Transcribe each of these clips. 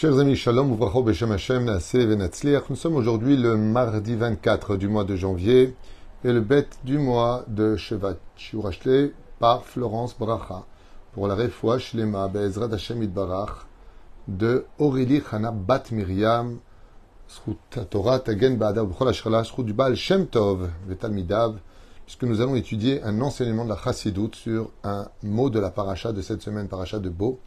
Chers amis, Shalom, Beshem Hashem. Nous sommes aujourd'hui le mardi 24 du mois de janvier et le bête du mois de Shevat Shiurashle par Florence Bracha pour la refoua Shlema Be'ezrat Hashem Itbarach de Aurélie Chana Bat Miriam Torah Tagen Ba'adav B'chol Zchut du Baal Shem Tov Vetalmidav puisque nous allons étudier un enseignement de la Chassidut sur un mot de la paracha de cette semaine, paracha de Beau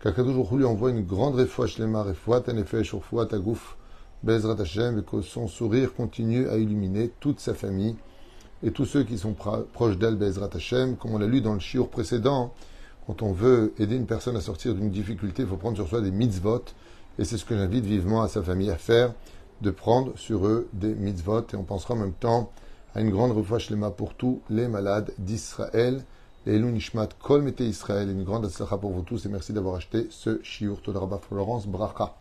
qu'Akadosh lui envoie une grande refoua shlema, refoua tanefesh, refoua tagouf, Bezrat Hashem, et que son sourire continue à illuminer toute sa famille et tous ceux qui sont proches d'elle, Bezrat Hashem, comme on l'a lu dans le shiur précédent, quand on veut aider une personne à sortir d'une difficulté, il faut prendre sur soi des mitzvot, et c'est ce que j'invite vivement à sa famille à faire, de prendre sur eux des mitzvot, et on pensera en même temps à une grande refoua shlema pour tous les malades d'Israël, Elou Nishmat Kol Mete Israël. Une grande atzlacha pour vous tous et merci d'avoir acheté ce shiur Florence Bracha.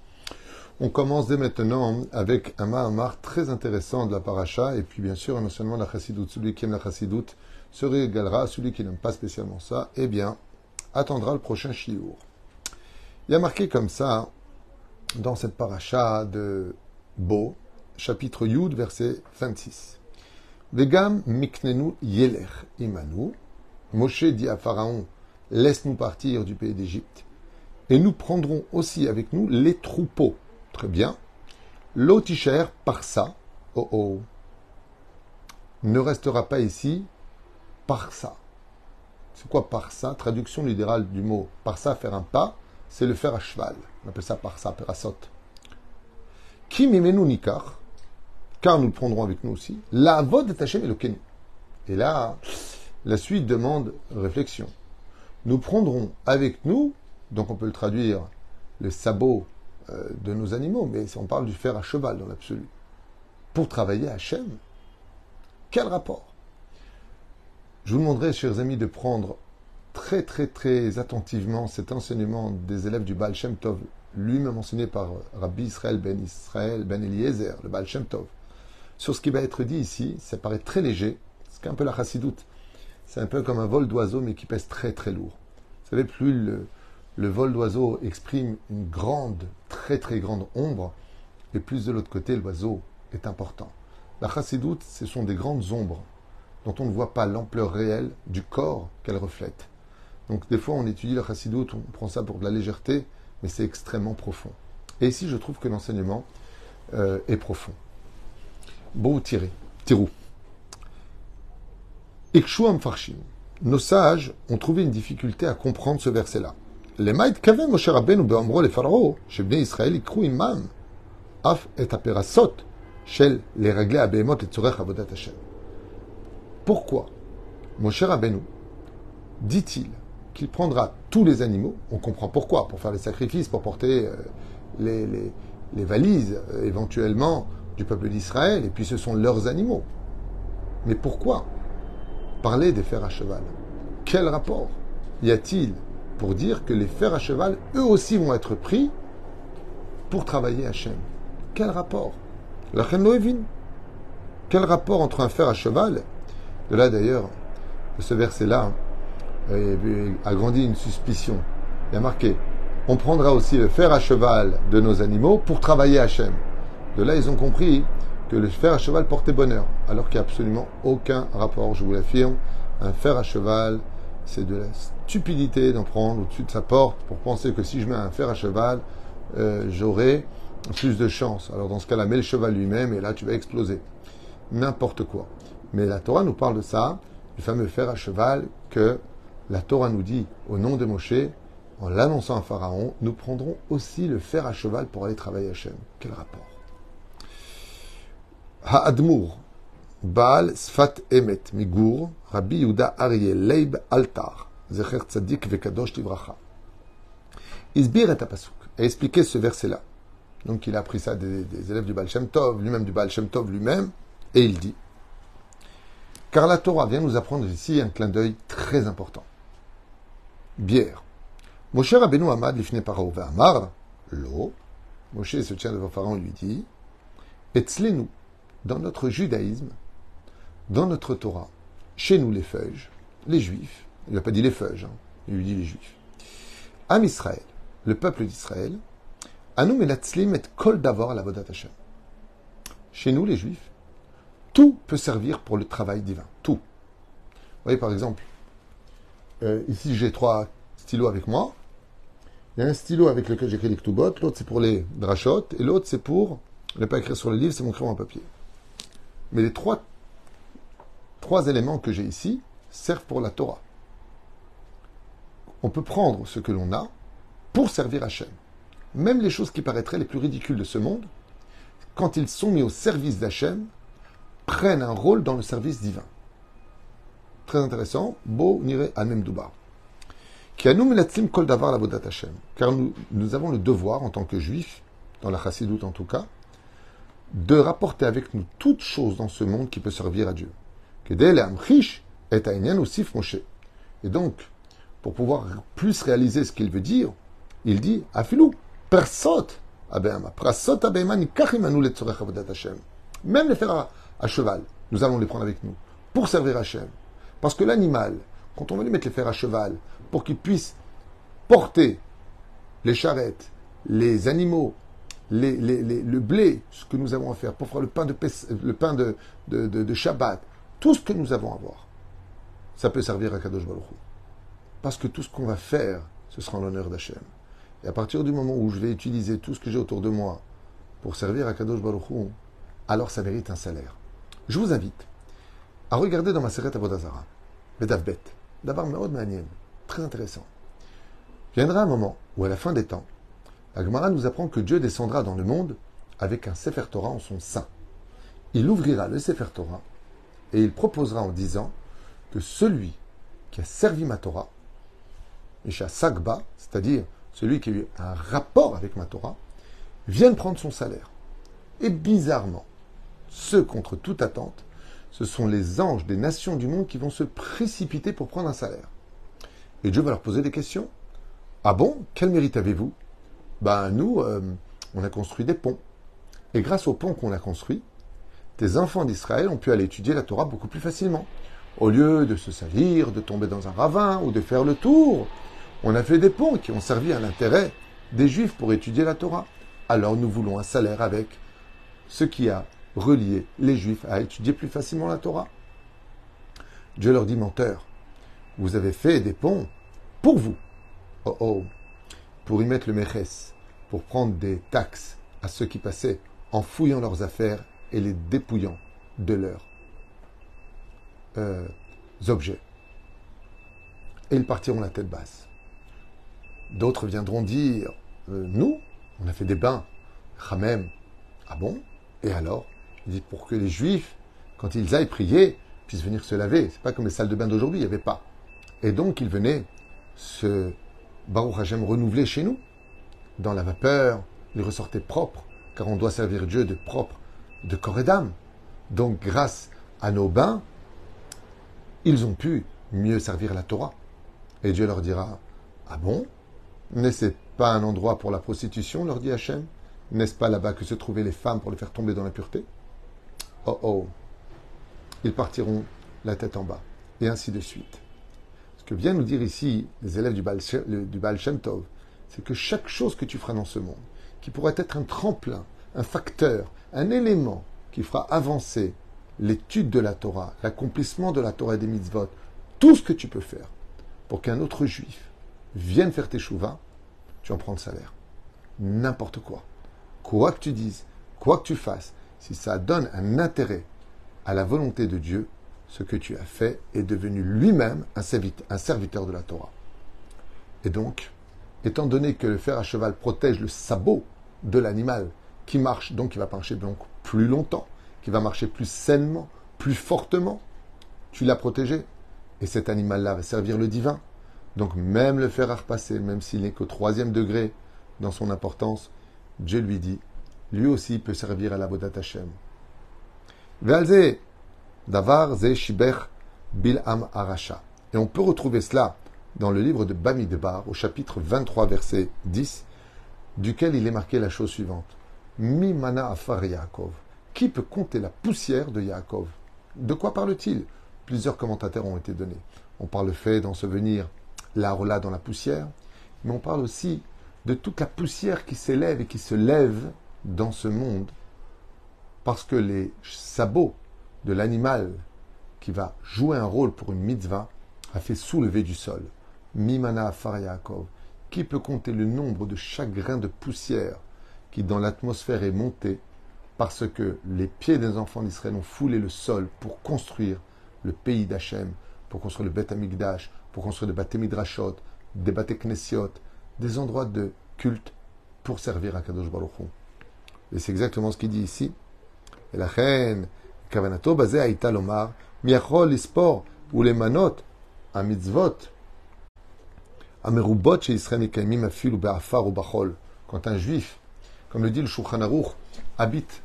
On commence dès maintenant avec un Mahamar très intéressant de la paracha et puis bien sûr non la chassidoute. Celui qui aime la chassidoute se régalera, celui qui n'aime pas spécialement ça, eh bien, attendra le prochain shiur. Il y a marqué comme ça dans cette paracha de Bo, chapitre Yud, verset 26. Vegam miknenu yeler imanu Moshe dit à Pharaon, laisse-nous partir du pays d'Égypte, et nous prendrons aussi avec nous les troupeaux. Très bien. L'Oticher, par ça, oh oh, ne restera pas ici par ça. C'est quoi par ça Traduction littérale du mot par ça, faire un pas, c'est le faire à cheval. On appelle ça par ça, perasot. Mimenu nikar, car nous le prendrons avec nous aussi, la vod est et le Et là, la suite demande réflexion. Nous prendrons avec nous, donc on peut le traduire, les sabots euh, de nos animaux, mais on parle du fer à cheval dans l'absolu, pour travailler à Hachem. Quel rapport? Je vous demanderai, chers amis, de prendre très très très attentivement cet enseignement des élèves du Baal Shem Tov, lui-même enseigné par Rabbi Israël ben Israël ben Eliezer, le Baal Shem Tov. Sur ce qui va être dit ici, ça paraît très léger, c'est un peu la chassidoute. C'est un peu comme un vol d'oiseau, mais qui pèse très très lourd. Vous savez, plus le, vol d'oiseau exprime une grande, très très grande ombre, et plus de l'autre côté, l'oiseau est important. La chassidoute, ce sont des grandes ombres dont on ne voit pas l'ampleur réelle du corps qu'elle reflète. Donc des fois, on étudie la chassidoute, on prend ça pour de la légèreté, mais c'est extrêmement profond. Et ici, je trouve que l'enseignement euh, est profond. Beau tiré, tirou. Nos sages ont trouvé une difficulté à comprendre ce verset-là. Les maïd kaven Moshe Rabbeinu be'amro le pharaon, shebnei Israël ikru imam, af et aperasot, shel les réglés à behemot et tzorech avodat Hashem. Pourquoi Moshe Rabbeinu dit-il qu'il prendra tous les animaux, on comprend pourquoi, pour faire les sacrifices, pour porter euh, les, les, les valises euh, éventuellement du peuple d'Israël, et puis ce sont leurs animaux. Mais pourquoi parler des fers à cheval. Quel rapport y a-t-il pour dire que les fers à cheval, eux aussi, vont être pris pour travailler Hachem? Quel rapport? La Quel rapport entre un fer à cheval? De là d'ailleurs, ce verset-là a grandi une suspicion. Il a marqué on prendra aussi le fer à cheval de nos animaux pour travailler Hachem. De là, ils ont compris que le fer à cheval portait bonheur, alors qu'il n'y a absolument aucun rapport, je vous l'affirme. Un fer à cheval, c'est de la stupidité d'en prendre au-dessus de sa porte pour penser que si je mets un fer à cheval, euh, j'aurai plus de chance. Alors dans ce cas-là, mets le cheval lui-même et là tu vas exploser. N'importe quoi. Mais la Torah nous parle de ça, du fameux fer à cheval que la Torah nous dit au nom de Moshe, en l'annonçant à Pharaon, nous prendrons aussi le fer à cheval pour aller travailler à Hachem. Quel rapport Ha'admur, Baal Sfat Emet, Migur, Rabbi Yuda Aryeh, Leib Altar, Zecher Tzadik Vekadosh Livracha. Isbir et Apasuk a expliqué ce verset-là. Donc il a appris ça des, élèves du Baal Shem Tov, lui-même du Baal Shem Tov lui-même, et il dit Car la Torah vient nous apprendre ici un clin d'œil très important. Bière. Moshe Rabbeinu Amad lifne Paro Amar, l'eau. Moshe se tient devant Pharaon et lui dit Etzlenu, dans notre judaïsme, dans notre Torah, chez nous les feuilles, les juifs, il n'a pas dit les feuilles, hein, il lui dit les juifs. Am Israël, le peuple d'Israël, Anu melatzlim et kol d'avor la Hashem. Chez nous, les juifs, tout peut servir pour le travail divin. Tout. Vous voyez, par exemple, euh, ici j'ai trois stylos avec moi. Il y a un stylo avec lequel j'écris les ktubot, l'autre c'est pour les drachot, et l'autre c'est pour ne pas écrire sur le livre, c'est mon crayon en papier. Mais les trois, éléments que j'ai ici servent pour la Torah. On peut prendre ce que l'on a pour servir Hachem. Même les choses qui paraîtraient les plus ridicules de ce monde, quand ils sont mis au service d'Hachem, prennent un rôle dans le service divin. Très intéressant. Beau nire anem dubar. Car nous, nous avons le devoir, en tant que juifs, dans la chassidoute en tout cas, de rapporter avec nous toute chose dans ce monde qui peut servir à Dieu. Et donc, pour pouvoir plus réaliser ce qu'il veut dire, il dit Afilou, persot, même les fers à, cheval, nous allons les prendre avec nous pour servir Hachem. Parce que l'animal, quand on veut lui mettre les fers à cheval pour qu'il puisse porter les charrettes, les animaux, le blé, ce que nous avons à faire, pour faire le pain de, le pain de, Shabbat, tout ce que nous avons à voir, ça peut servir à Kadosh Baruch Parce que tout ce qu'on va faire, ce sera en l'honneur d'Hachem. Et à partir du moment où je vais utiliser tout ce que j'ai autour de moi pour servir à Kadosh Baruch alors ça mérite un salaire. Je vous invite à regarder dans ma Seret Avodazara, Bedavbet, d'abord Meod Manien, très intéressant. Viendra un moment où, à la fin des temps, la Gemara nous apprend que Dieu descendra dans le monde avec un Sefer Torah en son sein. Il ouvrira le Sefer Torah et il proposera en disant que celui qui a servi ma Torah, Isha Sagba, c'est-à-dire celui qui a eu un rapport avec ma Torah, vienne prendre son salaire. Et bizarrement, ceux contre toute attente, ce sont les anges des nations du monde qui vont se précipiter pour prendre un salaire. Et Dieu va leur poser des questions. Ah bon? Quel mérite avez-vous? Ben nous, euh, on a construit des ponts. Et grâce aux ponts qu'on a construits, tes enfants d'Israël ont pu aller étudier la Torah beaucoup plus facilement. Au lieu de se salir, de tomber dans un ravin ou de faire le tour, on a fait des ponts qui ont servi à l'intérêt des Juifs pour étudier la Torah. Alors nous voulons un salaire avec ce qui a relié les Juifs à étudier plus facilement la Torah. Dieu leur dit menteur, vous avez fait des ponts pour vous. Oh oh, pour y mettre le Mechès, pour prendre des taxes à ceux qui passaient en fouillant leurs affaires et les dépouillant de leurs euh, objets. Et ils partiront la tête basse. D'autres viendront dire euh, Nous, on a fait des bains. Ramem. Ah bon? Et alors Il dit Pour que les Juifs, quand ils aillent prier, puissent venir se laver. C'est pas comme les salles de bain d'aujourd'hui, il n'y avait pas. Et donc, ils venaient se Baruch Hashem renouvelé chez nous. Dans la vapeur, il ressortait propre, car on doit servir Dieu de propre, de corps et d'âme. Donc, grâce à nos bains, ils ont pu mieux servir la Torah. Et Dieu leur dira Ah bon? N'est-ce pas un endroit pour la prostitution leur dit Hachem. N'est-ce pas là-bas que se trouvaient les femmes pour les faire tomber dans la pureté Oh oh Ils partiront la tête en bas. Et ainsi de suite que viennent nous dire ici les élèves du Baal, c'est que chaque chose que tu feras dans ce monde, qui pourrait être un tremplin, un facteur, un élément qui fera avancer l'étude de la Torah, l'accomplissement de la Torah et des mitzvot, tout ce que tu peux faire pour qu'un autre juif vienne faire tes chouvas, tu en prends le salaire. N'importe quoi. Quoi que tu dises, quoi que tu fasses, si ça donne un intérêt à la volonté de Dieu, ce que tu as fait est devenu lui-même un serviteur de la Torah. Et donc, étant donné que le fer à cheval protège le sabot de l'animal qui marche, donc qui va marcher donc plus longtemps, qui va marcher plus sainement, plus fortement, tu l'as protégé. Et cet animal-là va servir le divin. Donc même le fer à repasser, même s'il n'est qu'au troisième degré dans son importance, Dieu lui dit, lui aussi peut servir à la Bodat Hashem. Davar ze shiber bil'am arasha. Et on peut retrouver cela dans le livre de Bamidbar, au chapitre 23, verset 10, duquel il est marqué la chose suivante. Mi mana afar Yaakov. Qui peut compter la poussière de Yaakov? De quoi parle-t-il? Plusieurs commentateurs ont été donnés. On parle le fait d'en se venir la dans la poussière, mais on parle aussi de toute la poussière qui s'élève et qui se lève dans ce monde, parce que les sabots de l'animal qui va jouer un rôle pour une mitzvah a fait soulever du sol. Mimana Yaakov. Qui peut compter le nombre de chaque grain de poussière qui dans l'atmosphère est monté parce que les pieds des enfants d'Israël ont foulé le sol pour construire le pays d'Hachem, pour construire le Beth Amikdash, pour construire des Beth Midrashot, des Beth Knessiot, des endroits de culte pour servir à Kadosh Baruch Et c'est exactement ce qu'il dit ici. Et la reine, Kavanato basé à Lomar, Miachol ispor ou les manot, à mitzvot, amerubot chez Israël Mikaimim afil ou be'afar ou bachol. Quand un juif, comme le dit le Shulchan Aruch, habite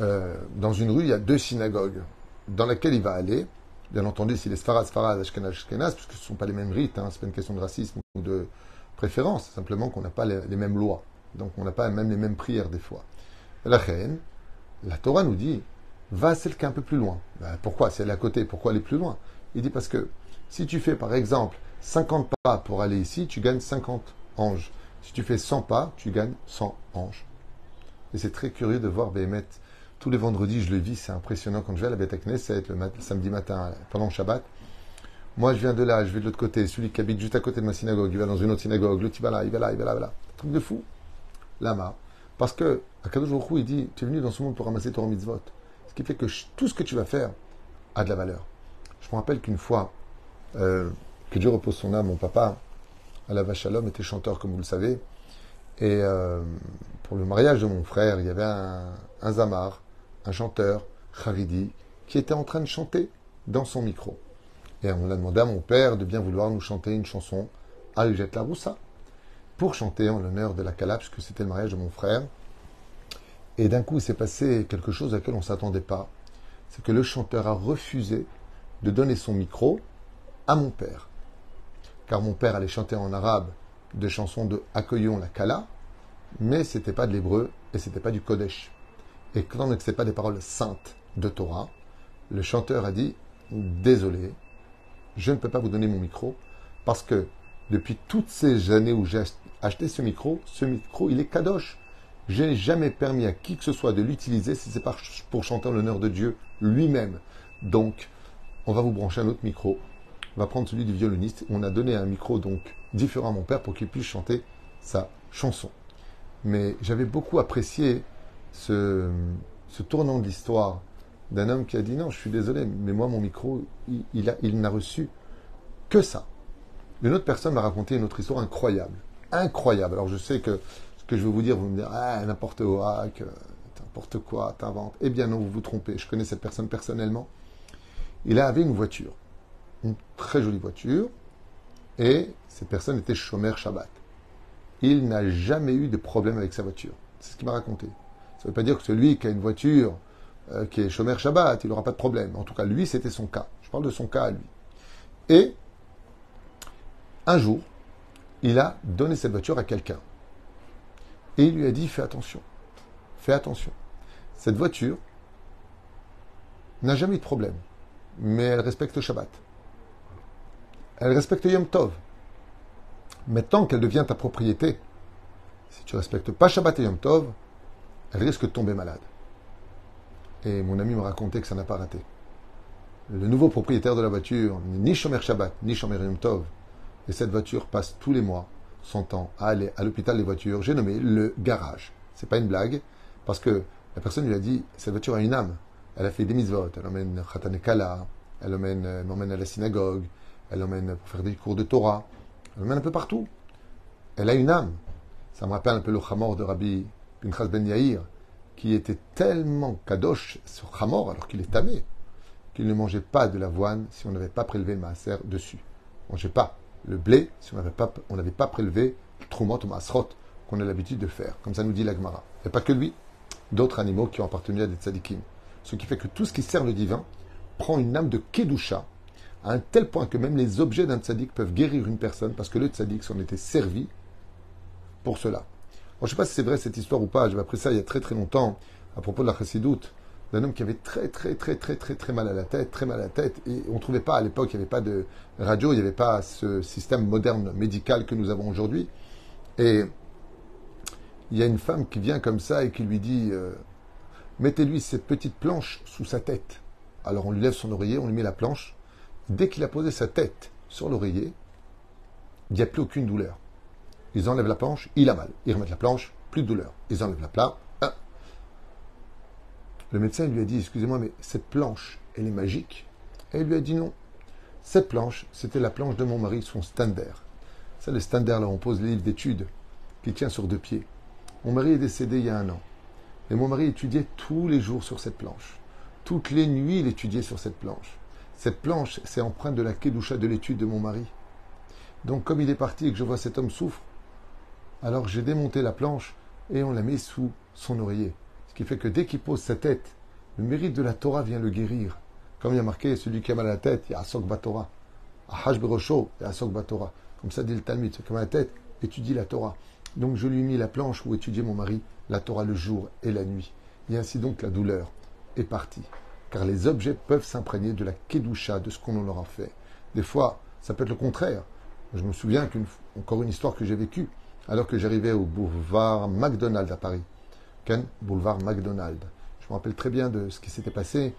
euh, dans une rue, il y a deux synagogues dans lesquelles il va aller. Bien entendu, s'il est Sfarad, Sfarad, Ashkenaz, Ashkenaz, puisque ce ne sont pas les mêmes rites, hein, ce n'est pas une question de racisme ou de préférence, c'est simplement qu'on n'a pas les, mêmes lois. Donc on n'a pas même les mêmes prières des fois. La reine, la Torah nous dit, va celle qui est un peu plus loin. Ben, pourquoi? Si elle est à côté, pourquoi aller plus loin? Il dit parce que si tu fais par exemple 50 pas pour aller ici, tu gagnes 50 anges. Si tu fais 100 pas, tu gagnes 100 anges. Et c'est très curieux de voir Béhémet tous les vendredis, je le vis, c'est impressionnant quand je vais à la Beth Knesset le, le, samedi matin, pendant le Shabbat. Moi, je viens de là, je vais de l'autre côté. Celui qui habite juste à côté de ma synagogue, il va dans une autre synagogue. Il va là, il va là, il va là, il va là. Truc de fou. Lama. Parce que, à Kadosh il dit Tu es venu dans ce monde pour ramasser ton mitzvot. Qui fait que tout ce que tu vas faire a de la valeur. Je me rappelle qu'une fois, euh, que Dieu repose son âme, mon papa, à la Vachalom, était chanteur, comme vous le savez. Et euh, pour le mariage de mon frère, il y avait un, zamar un chanteur, Haridi, qui était en train de chanter dans son micro. Et on a demandé à mon père de bien vouloir nous chanter une chanson, Aljet la Roussa, pour chanter en l'honneur de la Kala, puisque c'était le mariage de mon frère. Et d'un coup, il s'est passé quelque chose à laquelle on ne s'attendait pas. C'est que le chanteur a refusé de donner son micro à mon père. Car mon père allait chanter en arabe des chansons de Accueillons la Kala, mais ce n'était pas de l'hébreu et ce n'était pas du Kodesh. Et quand ce n'est pas des paroles saintes de Torah, le chanteur a dit Désolé, je ne peux pas vous donner mon micro parce que depuis toutes ces années où j'ai acheté ce micro, ce micro, il est kadosh. Je n'ai jamais permis à qui que ce soit de l'utiliser si c'est pas pour chanter en l'honneur de Dieu lui-même. Donc, on va vous brancher un autre micro. On va prendre celui du violoniste. On a donné un micro donc différent à mon père pour qu'il puisse chanter sa chanson. Mais j'avais beaucoup apprécié ce, tournant de l'histoire d'un homme qui a dit non, je suis désolé, mais moi mon micro, il, il n'a reçu que ça. Une autre personne m'a raconté une autre histoire incroyable. Incroyable. Alors je sais que ce que je vais vous dire, vous me direz, ah, n'importe quoi, n'importe quoi, t'inventes. Eh bien non, vous vous trompez. Je connais cette personne personnellement. Il avait une voiture, une très jolie voiture, et cette personne était chômeur Shabbat. Il n'a jamais eu de problème avec sa voiture. C'est ce qu'il m'a raconté. Ça ne veut pas dire que celui qui a une voiture euh, qui est chômeur Shabbat, il n'aura pas de problème. En tout cas, lui, c'était son cas. Je parle de son cas à lui. Et un jour, il a donné cette voiture à quelqu'un. Et il lui a dit, fais attention. Fais attention. Cette voiture n'a jamais de problème. Mais elle respecte Shabbat. Elle respecte Yom Tov. Mais tant qu'elle devient ta propriété, si tu ne respectes pas Shabbat et Yom Tov, elle risque de tomber malade. Et mon ami me racontait que ça n'a pas raté. Le nouveau propriétaire de la voiture n'est ni Shomer Shabbat, ni Shomer Yom Tov. Et cette voiture passe tous les mois son temps à aller à l'hôpital des voitures. J'ai nommé le garage. C'est pas une blague, parce que la personne lui a dit cette voiture a une âme. Elle a fait des mitzvot. Elle emmène Khatanekala, elle emmène, euh, m'emmène à la synagogue, elle emmène pour faire des cours de Torah, elle emmène un peu partout. Elle a une âme. Ça me rappelle un peu le Hamor de Rabbi Pinchas Ben Yair, qui était tellement kadosh sur Hamor, alors qu'il est tamé, qu'il ne mangeait pas de l'avoine si on n'avait pas prélevé le maaser dessus. On ne mangeait pas le blé si on n'avait pas, on pas prélevé masrot qu'on a l'habitude de faire, comme ça nous dit l'Agmara. Et pas que lui, d'autres animaux qui ont appartenu à des tzadikim. Ce qui fait que tout ce qui sert le divin prend une âme de kedusha, à un tel point que même les objets d'un tzadik peuvent guérir une personne parce que le tzadik s'en était servi pour cela je ne sais pas si c'est vrai cette histoire ou pas. J'avais appris ça il y a très très longtemps à propos de la chassidoute d'un homme qui avait très très très très très très mal à la tête, très mal à la tête. Et on ne trouvait pas à l'époque, il n'y avait pas de radio, il n'y avait pas ce système moderne médical que nous avons aujourd'hui. Et il y a une femme qui vient comme ça et qui lui dit euh, Mettez-lui cette petite planche sous sa tête. Alors on lui lève son oreiller, on lui met la planche. Dès qu'il a posé sa tête sur l'oreiller, il n'y a plus aucune douleur. Ils enlèvent la planche, il a mal. Ils remettent la planche, plus de douleur. Ils enlèvent la planche. Le médecin lui a dit Excusez-moi, mais cette planche, elle est magique Et il lui a dit non. Cette planche, c'était la planche de mon mari, son stander. C'est le stander, là, on pose les livres d'études, qui tient sur deux pieds. Mon mari est décédé il y a un an. Et mon mari étudiait tous les jours sur cette planche. Toutes les nuits, il étudiait sur cette planche. Cette planche, c'est empreinte de la kedusha de l'étude de mon mari. Donc, comme il est parti et que je vois cet homme souffre, alors j'ai démonté la planche et on l'a mis sous son oreiller. Ce qui fait que dès qu'il pose sa tête, le mérite de la Torah vient le guérir. Comme il y a marqué, celui qui a mal à la tête, il y a Asok Batora. Ahash Berosho, il y a Asok Batora. Comme ça dit le Talmud, celui qui a mal à la tête, étudie la Torah. Donc je lui ai mis la planche où étudiait mon mari, la Torah le jour et la nuit. Et ainsi donc la douleur est partie. Car les objets peuvent s'imprégner de la kedusha, de ce qu'on leur a fait. Des fois, ça peut être le contraire. Je me souviens encore une histoire que j'ai vécue, alors que j'arrivais au boulevard McDonald's à Paris. Ken, boulevard McDonald's. Je me rappelle très bien de ce qui s'était passé.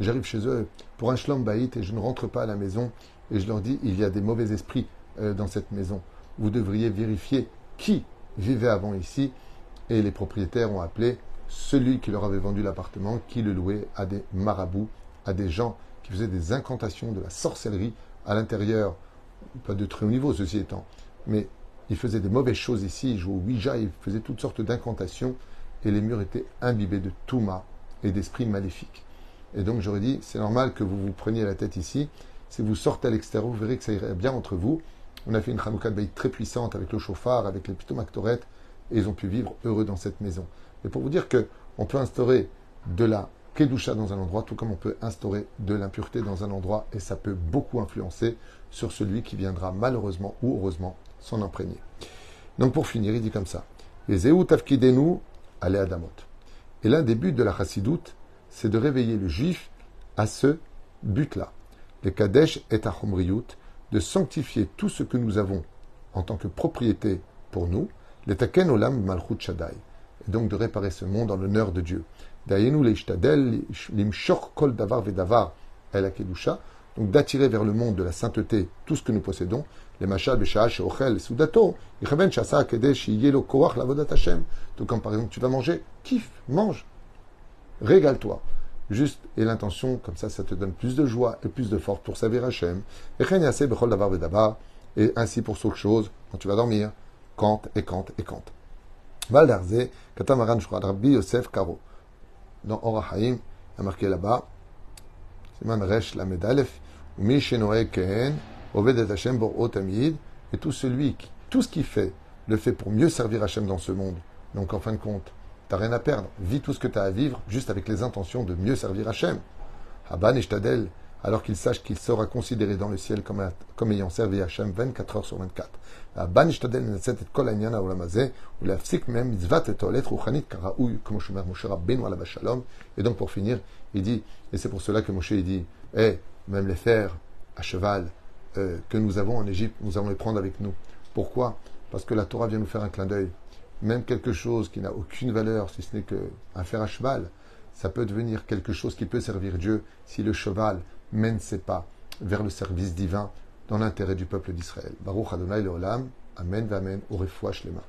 J'arrive chez eux pour un shlom et je ne rentre pas à la maison et je leur dis il y a des mauvais esprits euh, dans cette maison. Vous devriez vérifier qui vivait avant ici et les propriétaires ont appelé celui qui leur avait vendu l'appartement, qui le louait à des marabouts, à des gens qui faisaient des incantations, de la sorcellerie à l'intérieur, pas de très haut niveau ceci étant, mais ils faisaient des mauvaises choses ici, ils jouaient au Ouija, ils faisaient toutes sortes d'incantations, et les murs étaient imbibés de Touma et d'esprits maléfiques. Et donc j'aurais dit, c'est normal que vous vous preniez la tête ici, si vous sortez à l'extérieur, vous verrez que ça irait bien entre vous. On a fait une Hanouka de très puissante avec le chauffard, avec les pitomactorettes, et ils ont pu vivre heureux dans cette maison. Et pour vous dire que on peut instaurer de la kedusha dans un endroit, tout comme on peut instaurer de l'impureté dans un endroit, et ça peut beaucoup influencer sur celui qui viendra malheureusement ou heureusement s'en imprégner. Donc pour finir, il dit comme ça. Les Tafkidenu ale Adamot. Et l'un des buts de la chassidoute, c'est de réveiller le juif à ce but-là. Le Kadesh est à de sanctifier tout ce que nous avons en tant que propriété pour nous, Taken Olam Malchut et donc de réparer ce monde en l'honneur de Dieu. Kol Davar Vedavar El donc d'attirer vers le monde de la sainteté tout ce que nous possédons, les machal, Beshaach, Ochel, Sudato, Ichaven Shasa, Kedesh, Yelo, Koach, Lavodat Hashem. Donc, comme par exemple, tu vas manger, kiffe, mange, régale-toi. Juste, et l'intention, comme ça, ça te donne plus de joie et plus de force pour servir Hachem. Et ainsi pour chaque chose, quand tu vas dormir, cante et cante et cante. Valdarze, Katamaran Rabbi Yosef Karo. Dans Orahaim, a marqué là-bas, Et tout celui qui, tout ce qu'il fait, le fait pour mieux servir Hachem dans ce monde. Donc en fin de compte, T'as rien à perdre. Vis tout ce que tu as à vivre, juste avec les intentions de mieux servir Hachem. Haban et Shtadel, alors qu'il sache qu'il sera considéré dans le ciel comme, ayant servi Hachem 24 heures sur 24. Et donc pour finir, il dit, et c'est pour cela que Moshe dit, Eh, même les fers à cheval euh, que nous avons en Égypte, nous allons les prendre avec nous. Pourquoi? Parce que la Torah vient nous faire un clin d'œil. Même quelque chose qui n'a aucune valeur, si ce n'est qu'un fer à cheval, ça peut devenir quelque chose qui peut servir Dieu si le cheval mène ses pas vers le service divin dans l'intérêt du peuple d'Israël. Baruch Adonai Leolam, Amen, Amen, au Lema.